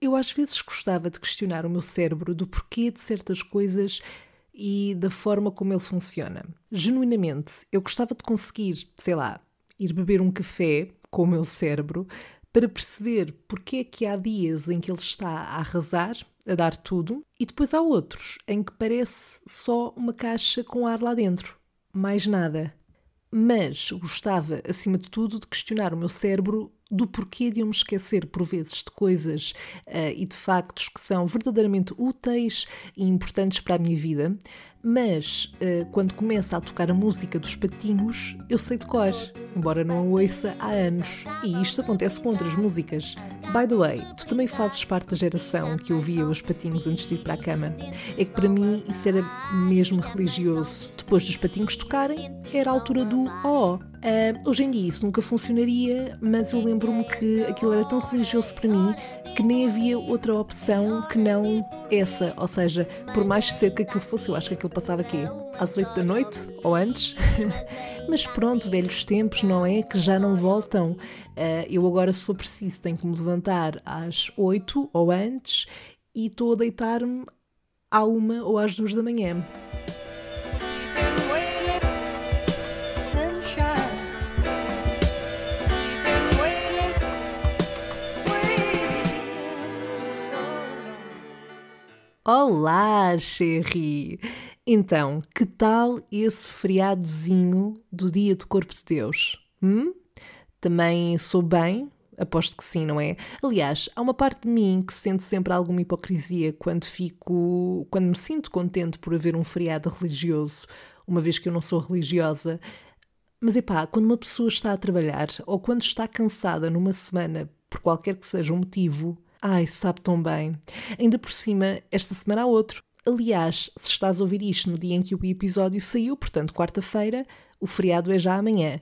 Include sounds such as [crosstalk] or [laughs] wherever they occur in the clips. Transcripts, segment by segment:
Eu às vezes gostava de questionar o meu cérebro do porquê de certas coisas e da forma como ele funciona. Genuinamente, eu gostava de conseguir, sei lá, ir beber um café com o meu cérebro para perceber porque é que há dias em que ele está a arrasar, a dar tudo, e depois há outros em que parece só uma caixa com ar lá dentro, mais nada. Mas gostava, acima de tudo, de questionar o meu cérebro do porquê de eu me esquecer por vezes de coisas uh, e de factos que são verdadeiramente úteis e importantes para a minha vida, mas uh, quando começa a tocar a música dos patinhos, eu sei de cor, embora não a ouça há anos. E isto acontece com outras músicas. By the way, tu também fazes parte da geração que ouvia os patinhos antes de ir para a cama. É que para mim isso era mesmo religioso. Depois dos patinhos tocarem, era a altura do ó. Oh. Uh, hoje em dia isso nunca funcionaria, mas eu lembro-me que aquilo era tão religioso para mim que nem havia outra opção que não essa. Ou seja, por mais cedo que aquilo fosse, eu acho que aquilo passava aqui às 8 da noite ou antes. [laughs] mas pronto, velhos tempos, não é? Que já não voltam. Uh, eu agora, se for preciso, tenho que me levantar às 8 ou antes e estou a deitar-me à uma ou às duas da manhã. Olá, Sherry! Então, que tal esse feriadozinho do Dia do Corpo de Deus? Hum? Também sou bem? Aposto que sim, não é? Aliás, há uma parte de mim que sente sempre alguma hipocrisia quando fico, quando me sinto contente por haver um feriado religioso, uma vez que eu não sou religiosa. Mas epá, quando uma pessoa está a trabalhar ou quando está cansada numa semana, por qualquer que seja o motivo, Ai, sabe tão bem. Ainda por cima, esta semana há outro. Aliás, se estás a ouvir isto no dia em que o episódio saiu, portanto, quarta-feira, o feriado é já amanhã.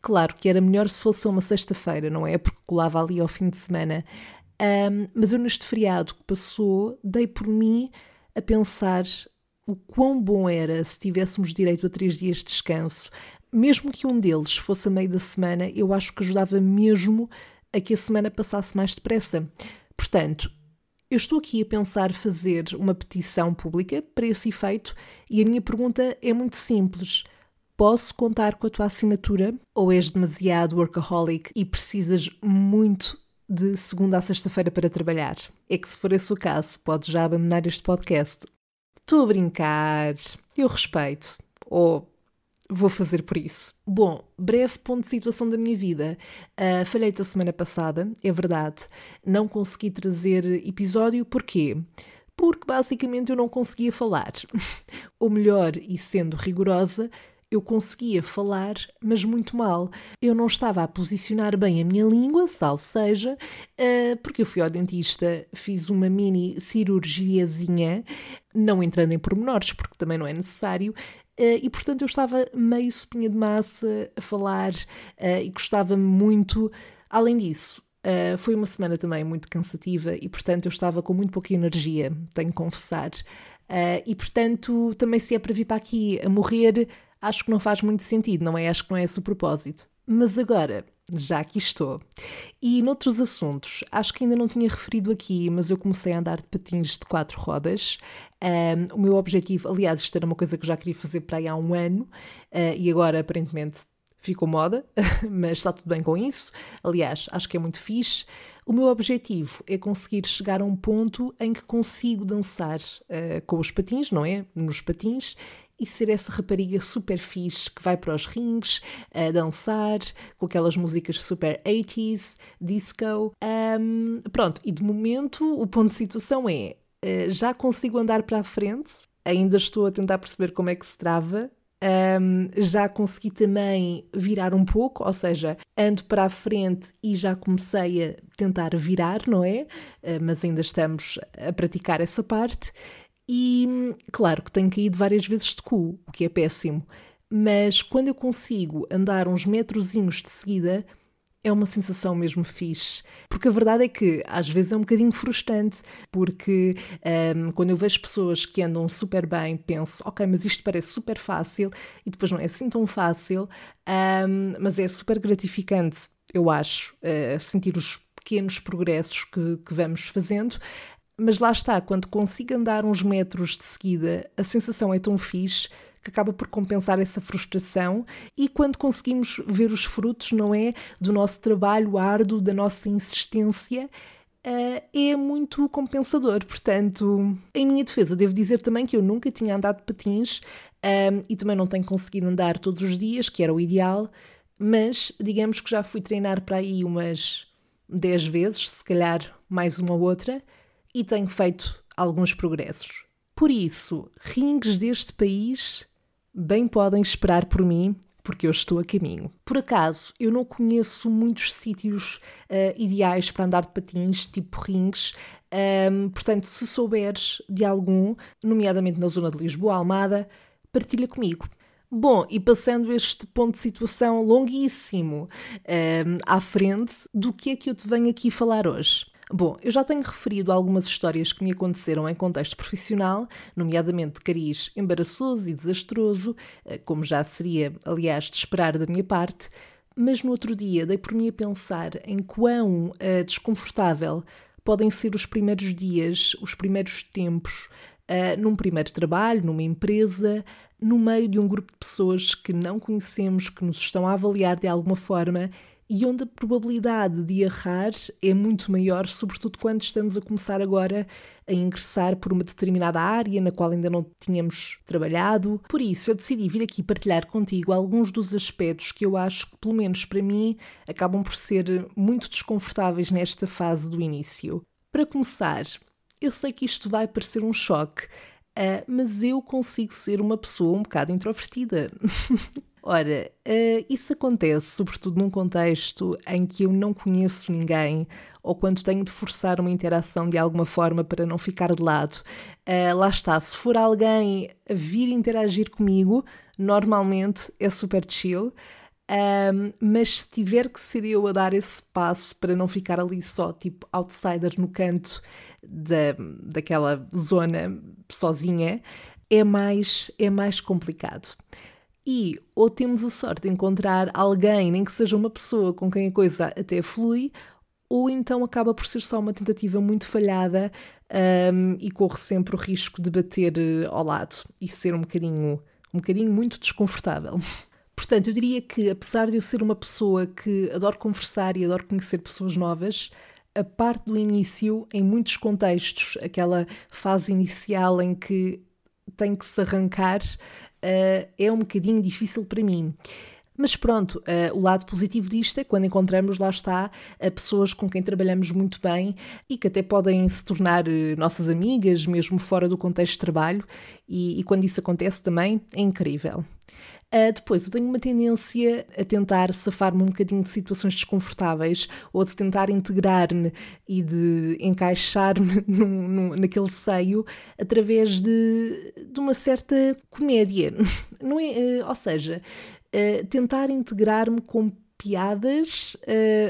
Claro que era melhor se fosse uma sexta-feira, não é? Porque colava ali ao fim de semana. Um, mas eu, neste feriado que passou, dei por mim a pensar o quão bom era se tivéssemos direito a três dias de descanso. Mesmo que um deles fosse a meio da semana, eu acho que ajudava mesmo a que a semana passasse mais depressa. Portanto, eu estou aqui a pensar fazer uma petição pública para esse efeito e a minha pergunta é muito simples. Posso contar com a tua assinatura ou és demasiado workaholic e precisas muito de segunda a sexta-feira para trabalhar? É que se for esse o caso, podes já abandonar este podcast. Estou a brincar, eu respeito. Ou vou fazer por isso. Bom, breve ponto de situação da minha vida. Uh, falhei-te a semana passada, é verdade. Não consegui trazer episódio, porquê? Porque basicamente eu não conseguia falar. [laughs] Ou melhor, e sendo rigorosa, eu conseguia falar, mas muito mal. Eu não estava a posicionar bem a minha língua, salvo seja, uh, porque eu fui ao dentista, fiz uma mini cirurgiazinha, não entrando em pormenores, porque também não é necessário, e portanto eu estava meio sopinha de massa a falar uh, e gostava-me muito. Além disso, uh, foi uma semana também muito cansativa e portanto eu estava com muito pouca energia, tenho que confessar. e portanto, também se é para vir para aqui a morrer, acho que não faz muito sentido, não é? Acho que não é esse o propósito. Mas agora, já aqui estou. E noutros assuntos, acho que ainda não tinha referido aqui, mas eu comecei a andar de patins de quatro rodas. Um, o meu objetivo, aliás, isto era uma coisa que eu já queria fazer para aí há um ano uh, e agora aparentemente ficou moda, [laughs] mas está tudo bem com isso. Aliás, acho que é muito fixe. O meu objetivo é conseguir chegar a um ponto em que consigo dançar uh, com os patins, não é? Nos patins e ser essa rapariga super fixe que vai para os rings a dançar com aquelas músicas super 80s, disco. Um, pronto, e de momento o ponto de situação é uh, já consigo andar para a frente, ainda estou a tentar perceber como é que se trava. Um, já consegui também virar um pouco, ou seja, ando para a frente e já comecei a tentar virar, não é? Uh, mas ainda estamos a praticar essa parte. E claro que tenho caído várias vezes de cu, o que é péssimo, mas quando eu consigo andar uns metrozinhos de seguida, é uma sensação mesmo fixe. Porque a verdade é que às vezes é um bocadinho frustrante, porque um, quando eu vejo pessoas que andam super bem, penso, ok, mas isto parece super fácil, e depois não é assim tão fácil, um, mas é super gratificante, eu acho, uh, sentir os pequenos progressos que, que vamos fazendo. Mas lá está, quando consigo andar uns metros de seguida, a sensação é tão fixe que acaba por compensar essa frustração e quando conseguimos ver os frutos, não é? Do nosso trabalho árduo, da nossa insistência, Uh, é muito compensador. Portanto, em minha defesa, devo dizer também que eu nunca tinha andado patins um, e também não tenho conseguido andar todos os dias, que era o ideal, mas digamos que já fui treinar para aí umas 10 vezes, se calhar mais uma ou outra, e tenho feito alguns progressos. Por isso, rings deste país bem podem esperar por mim, porque eu estou a caminho. Por acaso, eu não conheço muitos sítios uh, ideais para andar de patins, tipo rings, um, portanto, se souberes de algum, nomeadamente na zona de Lisboa, Almada, partilha comigo. Bom, e passando este ponto de situação longuíssimo um, à frente, do que é que eu te venho aqui falar hoje? Bom, eu já tenho referido algumas histórias que me aconteceram em contexto profissional, nomeadamente de cariz embaraçoso e desastroso, eh, como já seria, aliás, de esperar da minha parte, mas no outro dia dei por mim a pensar em quão uh, desconfortável podem ser os primeiros dias, os primeiros tempos, uh, num primeiro trabalho, numa empresa, no meio de um grupo de pessoas que não conhecemos, que nos estão a avaliar de alguma forma e onde a probabilidade de errar é muito maior, sobretudo quando estamos a começar agora a ingressar por uma determinada área na qual ainda não tínhamos trabalhado. Por isso, eu decidi vir aqui partilhar contigo alguns dos aspectos que eu acho que, pelo menos para mim, acabam por ser muito desconfortáveis nesta fase do início. Para começar, eu sei que isto vai parecer um choque, uh, mas eu consigo ser uma pessoa um bocado introvertida. [laughs] Ora, uh, isso acontece sobretudo num contexto em que eu não conheço ninguém ou quando tenho de forçar uma interação de alguma forma para não ficar de lado. Uh, lá está, se for alguém vir interagir comigo, normalmente é super chill. Um, mas se tiver que ser eu a dar esse passo para não ficar ali só, tipo, outsider no canto da, daquela zona sozinha, é mais, é mais complicado. E ou temos a sorte de encontrar alguém, nem que seja uma pessoa com quem a coisa até flui, ou então acaba por ser só uma tentativa muito falhada um, e corre sempre o risco de bater eh, ao lado e ser um bocadinho, um bocadinho muito desconfortável. [laughs] Portanto, eu diria que, apesar de eu ser uma pessoa que adoro conversar e adoro conhecer pessoas novas, a parte do início, em muitos contextos, aquela fase inicial em que tem que se arrancar, uh, é um bocadinho difícil para mim. Mas pronto, uh, o lado positivo disto é quando encontramos, lá está, uh, pessoas com quem trabalhamos muito bem e que até podem se tornar uh, nossas amigas, mesmo fora do contexto de trabalho, e, e quando isso acontece também é incrível. Uh, depois, eu tenho uma tendência a tentar safar-me um bocadinho de situações desconfortáveis ou de tentar integrar-me e de encaixar-me [laughs] naquele seio através de, de uma certa comédia. [laughs] Não é, uh, ou seja, uh, tentar integrar-me com piadas,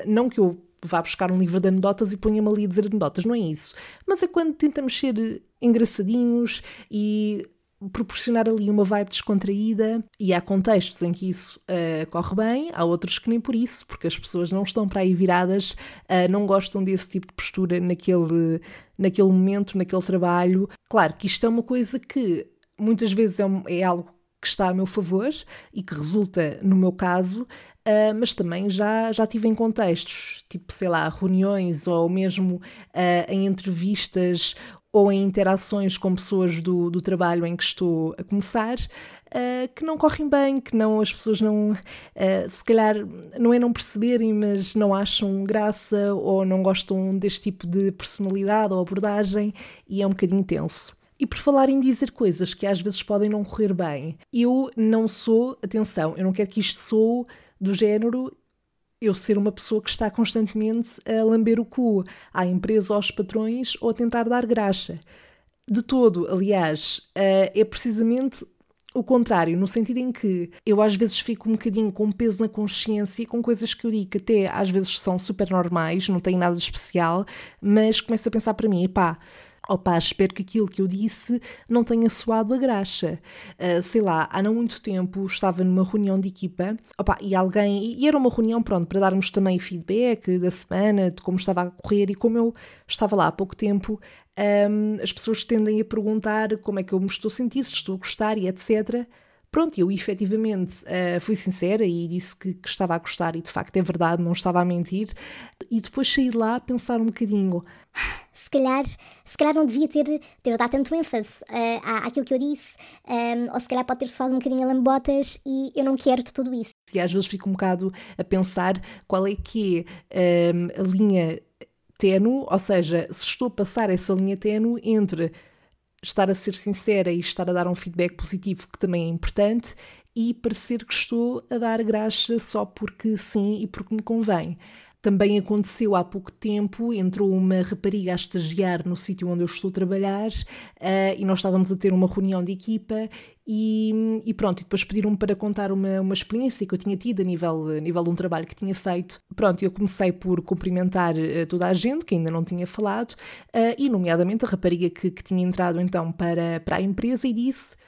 não que eu vá buscar um livro de anedotas e ponha-me ali a dizer anedotas, não é isso. Mas é quando tentamos ser engraçadinhos e proporcionar ali uma vibe descontraída e há contextos em que isso uh, corre bem, há outros que nem por isso, porque as pessoas não estão para aí viradas, uh, não gostam desse tipo de postura naquele, naquele momento, naquele trabalho. Claro que isto é uma coisa que muitas vezes é, é algo que está a meu favor e que resulta no meu caso, Uh, mas também já, já tive em contextos, tipo, sei lá, reuniões ou mesmo uh, em entrevistas ou em interações com pessoas do, do trabalho em que estou a começar, uh, que não correm bem, que não as pessoas não, se calhar não é não perceberem, mas não acham graça ou não gostam deste tipo de personalidade ou abordagem e é um bocadinho tenso. E por falar em dizer coisas que às vezes podem não correr bem, eu não sou, atenção, eu não quero que isto sou do género eu ser uma pessoa que está constantemente a lamber o cu à empresa, aos patrões ou a tentar dar graxa. De todo, aliás, eh, é precisamente o contrário, no sentido em que eu às vezes fico um bocadinho com peso na consciência com coisas que eu digo que até às vezes são super normais, não têm nada de especial, mas começo a pensar para mim, pá, Opa, espero que aquilo que eu disse não tenha soado a graxa. Uh, sei lá, há não muito tempo estava numa reunião de equipa opa, e alguém, e era uma reunião, pronto, para darmos também feedback da semana, de como estava a correr e como eu estava lá há pouco tempo, um, as pessoas tendem a perguntar como é que eu me estou a sentir, se estou a gostar e etc. Pronto, eu efetivamente uh, fui sincera e disse que, que, estava a gostar e de facto é verdade, não estava a mentir. E depois saí de lá a pensar um bocadinho se calhar, se calhar não devia ter, ter dado tanto ênfase uh, à, àquilo que eu disse, um, ehm, ou se calhar pode ter soado um bocadinho a lambotas e eu não quero de tudo isso. E às vezes fico um bocado a pensar qual é que é um, ehm, a linha tenue, ou seja, se estou a passar essa linha tenue entre estar a ser sincera e estar a dar um feedback positivo, que também é importante, e parecer que estou a dar graxa só porque sim e porque me convém. Também aconteceu há pouco tempo, entrou uma rapariga a estagiar no sítio onde eu estou a trabalhar uh, e nós estávamos a ter uma reunião de equipa e, e pronto, e depois pediram-me para contar uma, uma experiência que eu tinha tido a nível, a nível de um trabalho que tinha feito. Pronto, eu comecei por cumprimentar uh, toda a gente que ainda não tinha falado uh, e nomeadamente a rapariga que, que tinha entrado então para, para a empresa e disse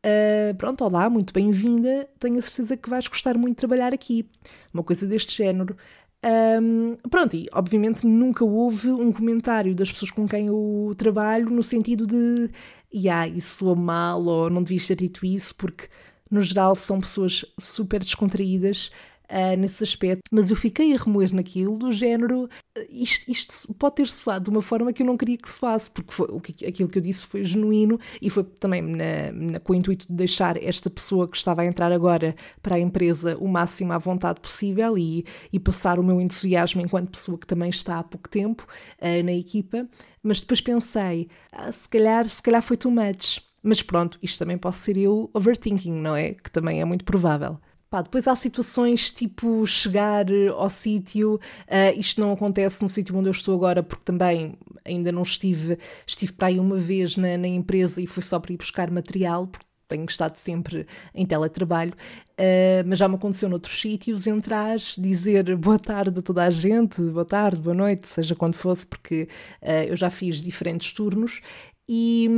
Uh, pronto, olá, muito bem-vinda. Tenho a certeza que vais gostar muito de trabalhar aqui. Uma coisa deste género. Um, pronto, e obviamente nunca houve um comentário das pessoas com quem eu trabalho no sentido de yeah, isso soa mal ou não devias ter dito isso, porque no geral são pessoas super descontraídas uh, nesse aspecto, mas eu fiquei a remoer naquilo do género uh, isto, isto, pode ter soado de uma forma que eu não queria que soasse, porque foi, o aquilo que eu disse foi genuíno e foi também na, na, com o intuito de deixar esta pessoa que estava a entrar agora para a empresa o máximo à vontade possível e, e passar o meu entusiasmo enquanto pessoa que também está há pouco tempo uh, na equipa, mas depois pensei, ah, se, calhar, se calhar foi too much. Mas pronto, isto também pode ser eu overthinking, não é? Que também é muito provável. Pá, depois há situações tipo chegar ao sítio, uh, isto não acontece no sítio onde eu estou agora, porque também ainda não estive, estive para aí uma vez na, na empresa e foi só para ir buscar material, porque tenho estado sempre em teletrabalho, uh, mas já me aconteceu noutros sítios entrar, dizer boa tarde a toda a gente, boa tarde, boa noite, seja quando fosse, porque uh, eu já fiz diferentes turnos e,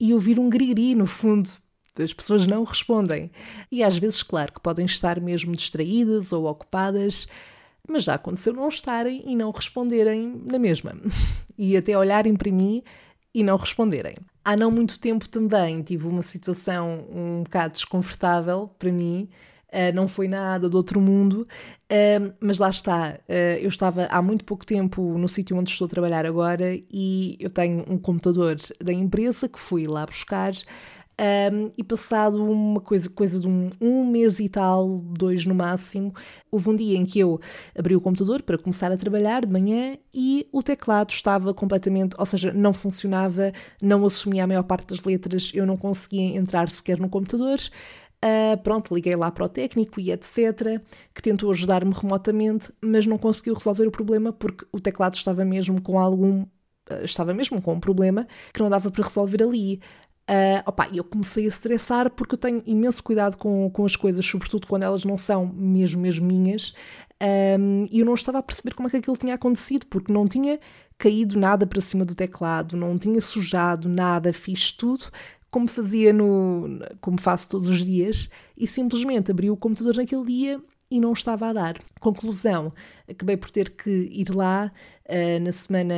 e ouvir um griri no fundo, as pessoas não respondem. E às vezes, claro, que podem estar mesmo distraídas ou ocupadas, mas já aconteceu não estarem e não responderem na mesma. [laughs] E até olharem para mim e não responderem. Há não muito tempo também tive uma situação um bocado desconfortável para mim. Uh, não foi nada do outro mundo, uh, mas lá está. Uh, eu estava há muito pouco tempo no sítio onde estou a trabalhar agora e eu tenho um computador da empresa que fui lá buscar um, e passado uma coisa, coisa de um, um mês e tal, dois no máximo, houve um dia em que eu abri o computador para começar a trabalhar de manhã e o teclado estava completamente, ou seja, não funcionava, não assumia a maior parte das letras, eu não conseguia entrar sequer no computador. Uh, pronto, liguei lá para o técnico e etc., que tentou ajudar-me remotamente, mas não conseguiu resolver o problema porque o teclado estava mesmo com algum. Ah, estava mesmo com um problema que não dava para resolver ali. Uh, opa, eu comecei a estressar porque eu tenho imenso cuidado com, com as coisas, sobretudo quando elas não são mesmo, mesmo minhas. Um, e eu não estava a perceber como é que aquilo tinha acontecido, porque não tinha caído nada para cima do teclado, não tinha sujado nada, fiz tudo como fazia no. como faço todos os dias, e simplesmente abri o computador naquele dia e não estava a dar. Conclusão, acabei por ter que ir lá uh, na semana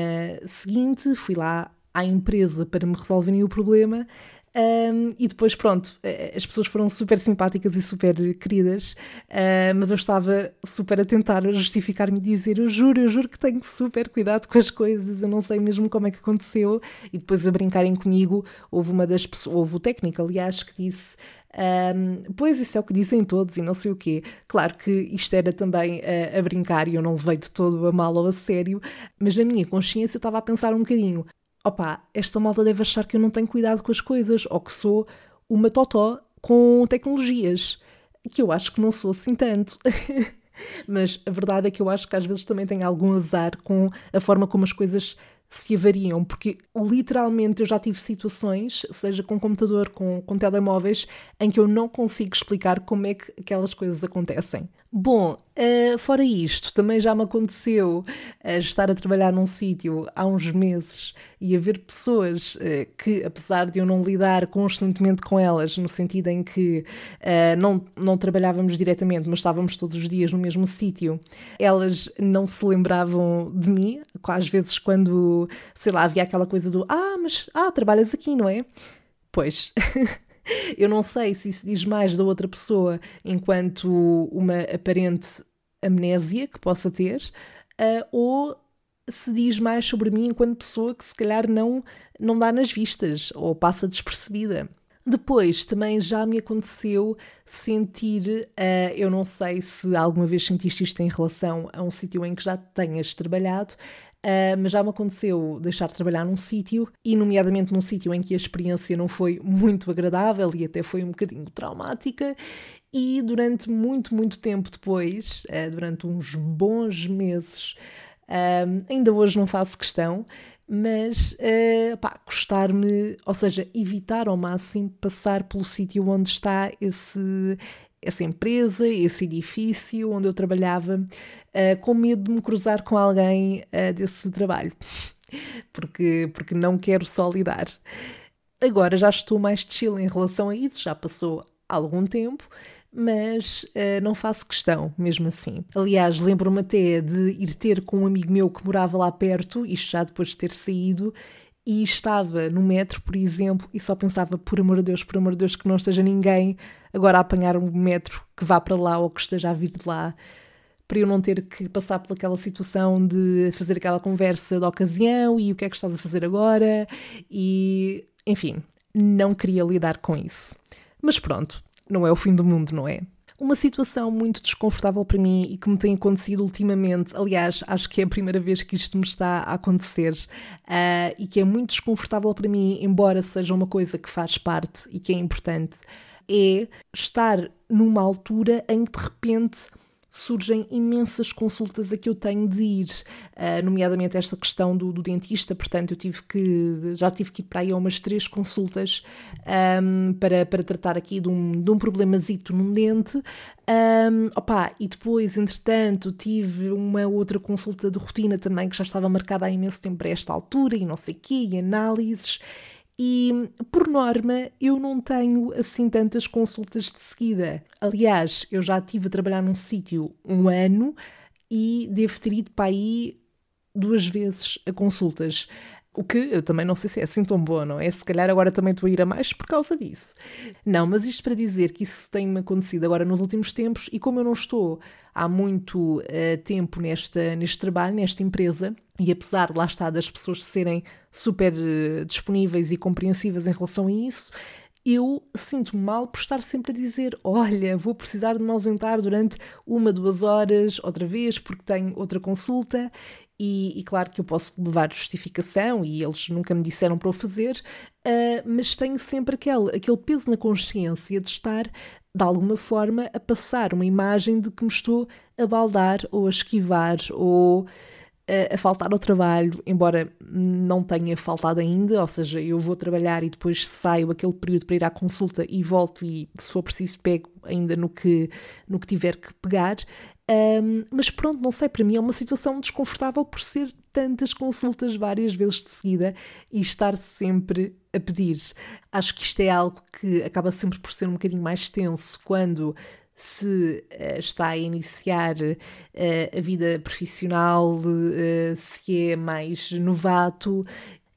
seguinte, fui lá à empresa para me resolverem o problema. Um, e depois, pronto, eh, as pessoas foram super simpáticas e super queridas, uh, mas eu estava super a tentar justificar-me e dizer: Eu juro, eu juro que tenho super cuidado com as coisas, eu não sei mesmo como é que aconteceu. E depois, a brincarem comigo, houve uma das pessoas, houve o técnico, aliás, que disse. Um, pois isso é o que dizem todos e não sei o quê. Claro que isto era também a, a brincar e eu não levei de todo a mal ou a sério, mas na minha consciência eu estava a pensar um bocadinho: opá, esta malta deve achar que eu não tenho cuidado com as coisas ou que sou uma totó com tecnologias, que eu acho que não sou assim tanto. [laughs] Mas a verdade é que eu acho que às vezes também tenho algum azar com a forma como as coisas se avariam, porque literalmente eu já tive situações, seja com computador, com, com telemóveis, em que eu não consigo explicar como é que aquelas coisas acontecem. Bom, uh, fora isto, também já me aconteceu uh, estar a trabalhar num sítio há uns meses e haver pessoas uh, que, apesar de eu não lidar constantemente com elas, no sentido em que não, não trabalhávamos diretamente, mas estávamos todos os dias no mesmo sítio, elas não se lembravam de mim, às vezes quando, sei lá, havia aquela coisa do ah, mas ah, trabalhas aqui, não é? Pois. [laughs] Eu não sei se isso diz mais da outra pessoa enquanto uma aparente amnésia que possa ter, uh, ou se diz mais sobre mim enquanto pessoa que se calhar não, não dá nas vistas ou passa despercebida. Depois também já me aconteceu sentir, uh, eu não sei se alguma vez sentiste isto em relação a um sítio em que já tenhas trabalhado, Uh, mas já me aconteceu deixar de trabalhar num sítio, e nomeadamente num sítio em que a experiência não foi muito agradável e até foi um bocadinho traumática, e durante muito, muito tempo depois, uh, durante uns bons meses, uh, ainda hoje não faço questão, mas uh, pá, gostar-me, ou seja, evitar ao máximo passar pelo sítio onde está esse, essa empresa, esse edifício onde eu trabalhava, uh, com medo de me cruzar com alguém uh, desse trabalho, [laughs] porque, porque não quero só lidar. Agora já estou mais chill em relação a isso, já passou algum tempo, mas uh, não faço questão, mesmo assim. Aliás, lembro-me até de ir ter com um amigo meu que morava lá perto, isto já depois de ter saído, e estava no metro, por exemplo, e só pensava, por amor de Deus, por amor de Deus, que não esteja ninguém agora a apanhar um metro que vá para lá ou que esteja a vir de lá, para eu não ter que passar por aquela situação de fazer aquela conversa da ocasião e o que é que estás a fazer agora, e enfim, não queria lidar com isso. Mas pronto, não é o fim do mundo, não é? Uma situação muito desconfortável para mim e que me tem acontecido ultimamente, aliás, acho que é a primeira vez que isto me está a acontecer uh, e que é muito desconfortável para mim, embora seja uma coisa que faz parte e que é importante, é estar numa altura em que de repente surgem imensas consultas a que eu tenho de ir, uh, nomeadamente esta questão do, do, dentista, portanto eu tive que, já tive que ir para aí a umas três consultas um, para, para tratar aqui de um, de um problemazito num dente, um, opa, e depois, entretanto, tive uma outra consulta de rotina também que já estava marcada há imenso tempo para esta altura e não sei o quê, e análises, e, por norma, eu não tenho assim tantas consultas de seguida. Aliás, eu já estive a trabalhar num sítio um ano e devo ter ido para aí duas vezes a consultas. O que eu também não sei se é assim tão bom, não é? Se calhar agora também estou a ir a mais por causa disso. Não, mas isto para dizer que isso tem-me acontecido agora nos últimos tempos e como eu não estou há muito uh, tempo nesta, neste trabalho, nesta empresa, e apesar, lá está, das pessoas serem super uh, disponíveis e compreensivas em relação a isso, eu sinto-me mal por estar sempre a dizer: Olha, vou precisar de me ausentar durante uma, duas horas, outra vez, porque tenho outra consulta. E, e, claro que eu posso levar justificação e eles nunca me disseram para o fazer, uh, mas tenho sempre aquele, aquele peso na consciência de estar, de alguma forma, a passar uma imagem de que me estou a baldar ou a esquivar ou a, a faltar ao trabalho, embora não tenha faltado ainda, ou seja, eu vou trabalhar e depois saio aquele período para ir à consulta e volto e, se for preciso, pego ainda no que, no que tiver que pegar. Um, mas pronto, não sei, para mim é uma situação desconfortável por ser tantas consultas várias vezes de seguida e estar sempre a pedir. Acho que isto é algo que acaba sempre por ser um bocadinho mais tenso quando se uh, está a iniciar uh, a vida profissional, uh, se é mais novato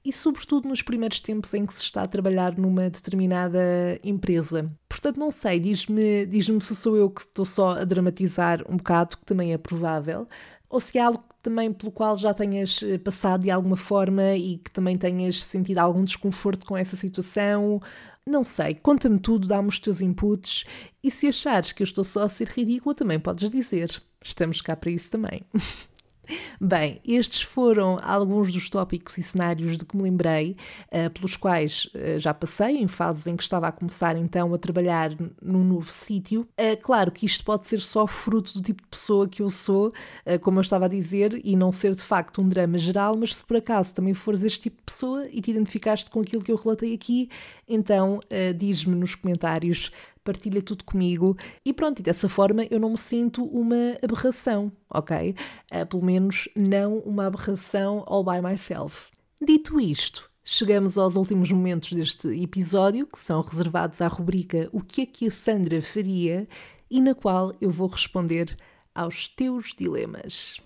e, sobretudo, nos primeiros tempos em que se está a trabalhar numa determinada empresa. Portanto, não sei, diz-me diz, se sou eu que estou só a dramatizar um bocado, que também é provável, ou se é algo também pelo qual já tenhas eh, passado de alguma forma e que também tenhas sentido algum desconforto com essa situação. Não sei, conta-me tudo, dá-me os teus inputs e se achares que eu estou só a ser ridícula, também podes dizer. Estamos cá para isso também. [laughs] Bem, estes foram alguns dos tópicos e cenários de que me lembrei, uh, pelos quais uh, já passei, em fases em que estava a começar então a trabalhar num novo sítio. Uh, claro que isto pode ser só fruto do tipo de pessoa que eu sou, como eu estava a dizer, e não ser de facto um drama geral, mas se por acaso também fores este tipo de pessoa e te identificaste com aquilo que eu relatei aqui, então diz-me nos comentários partilha tudo comigo e pronto, e dessa forma eu não me sinto uma aberração, ok? Uh, pelo menos não uma aberração all by myself. Dito isto, chegamos aos últimos momentos deste episódio, que são reservados à rubrica O que é que a Sandra faria e na qual eu vou responder aos teus dilemas.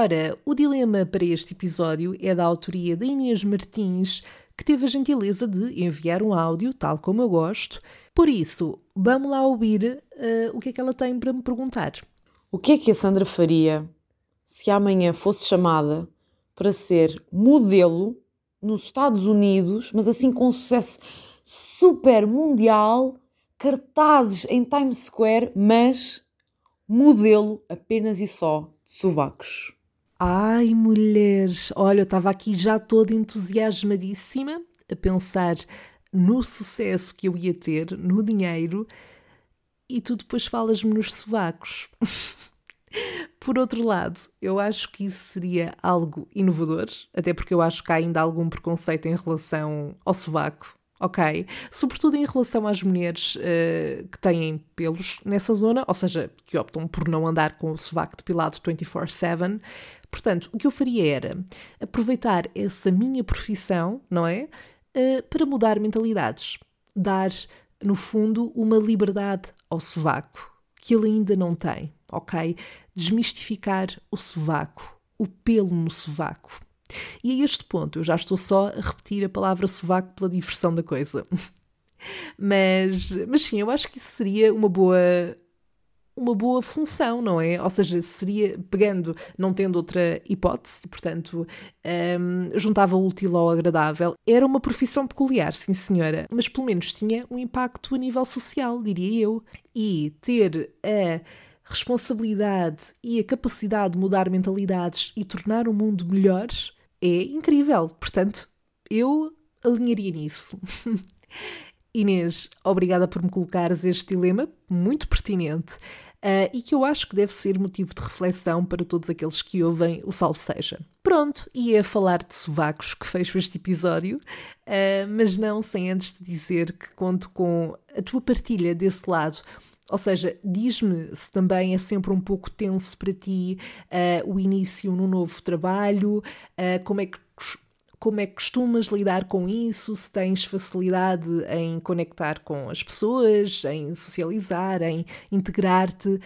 Ora, o dilema para este episódio é da autoria da Inês Martins, que teve a gentileza de enviar um áudio, tal como eu gosto. Por isso, vamos lá ouvir uh, o que é que ela tem para me perguntar. O que é que a Sandra faria se amanhã fosse chamada para ser modelo nos Estados Unidos, mas assim com sucesso super mundial, cartazes em Times Square, mas modelo apenas e só de sovacos? Ai, mulheres, olha, eu estava aqui já toda entusiasmadíssima a pensar no sucesso que eu ia ter, no dinheiro, e tu depois falas-me nos sovacos. [laughs] Por outro lado, eu acho que isso seria algo inovador, até porque eu acho que há ainda algum preconceito em relação ao sovaco, ok? Sobretudo em relação às mulheres uh, que têm pelos nessa zona, ou seja, que optam por não andar com o sovaco depilado 24-7, Portanto, o que eu faria era aproveitar essa minha profissão, não é? Uh, para mudar mentalidades. Dar, no fundo, uma liberdade ao sovaco que ele ainda não tem, ok? Desmistificar o sovaco, o pelo no sovaco. E a este ponto eu já estou só a repetir a palavra sovaco pela diversão da coisa. [laughs] mas, mas sim, eu acho que isso seria uma boa uma boa função, não é? Ou seja, seria pegando, não tendo outra hipótese, portanto, um, juntava o útil ao agradável. Era uma profissão peculiar, sim senhora, mas pelo menos tinha um impacto a nível social, diria eu. E ter a responsabilidade e a capacidade de mudar mentalidades e tornar o mundo melhor é incrível. Portanto, eu alinharia nisso. [laughs] Inês, obrigada por me colocares este dilema, muito pertinente uh, e que eu acho que deve ser motivo de reflexão para todos aqueles que ouvem o Salve Seja. Pronto, e é falar de sovacos que fecho este episódio, uh, mas não sem antes te dizer que conto com a tua partilha desse lado. Ou seja, diz-me se também é sempre um pouco tenso para ti uh, o início num novo trabalho, uh, como é que como é que costumas lidar com isso? Se tens facilidade em conectar com as pessoas, em socializar, em integrar-te?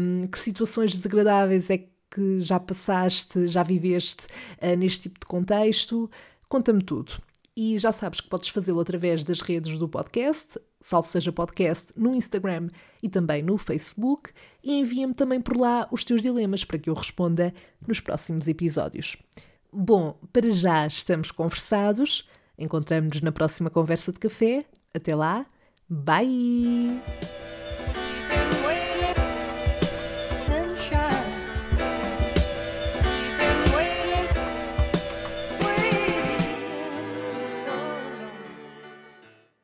Um, que situações desagradáveis é que já passaste, já viveste uh, neste tipo de contexto? Conta-me tudo. E já sabes que podes fazê-lo através das redes do podcast, salvo seja podcast, no Instagram e também no Facebook, e envia-me também por lá os teus dilemas para que eu responda nos próximos episódios. Bom, para já estamos conversados. Encontramos-nos na próxima conversa de café. Até lá. Bye!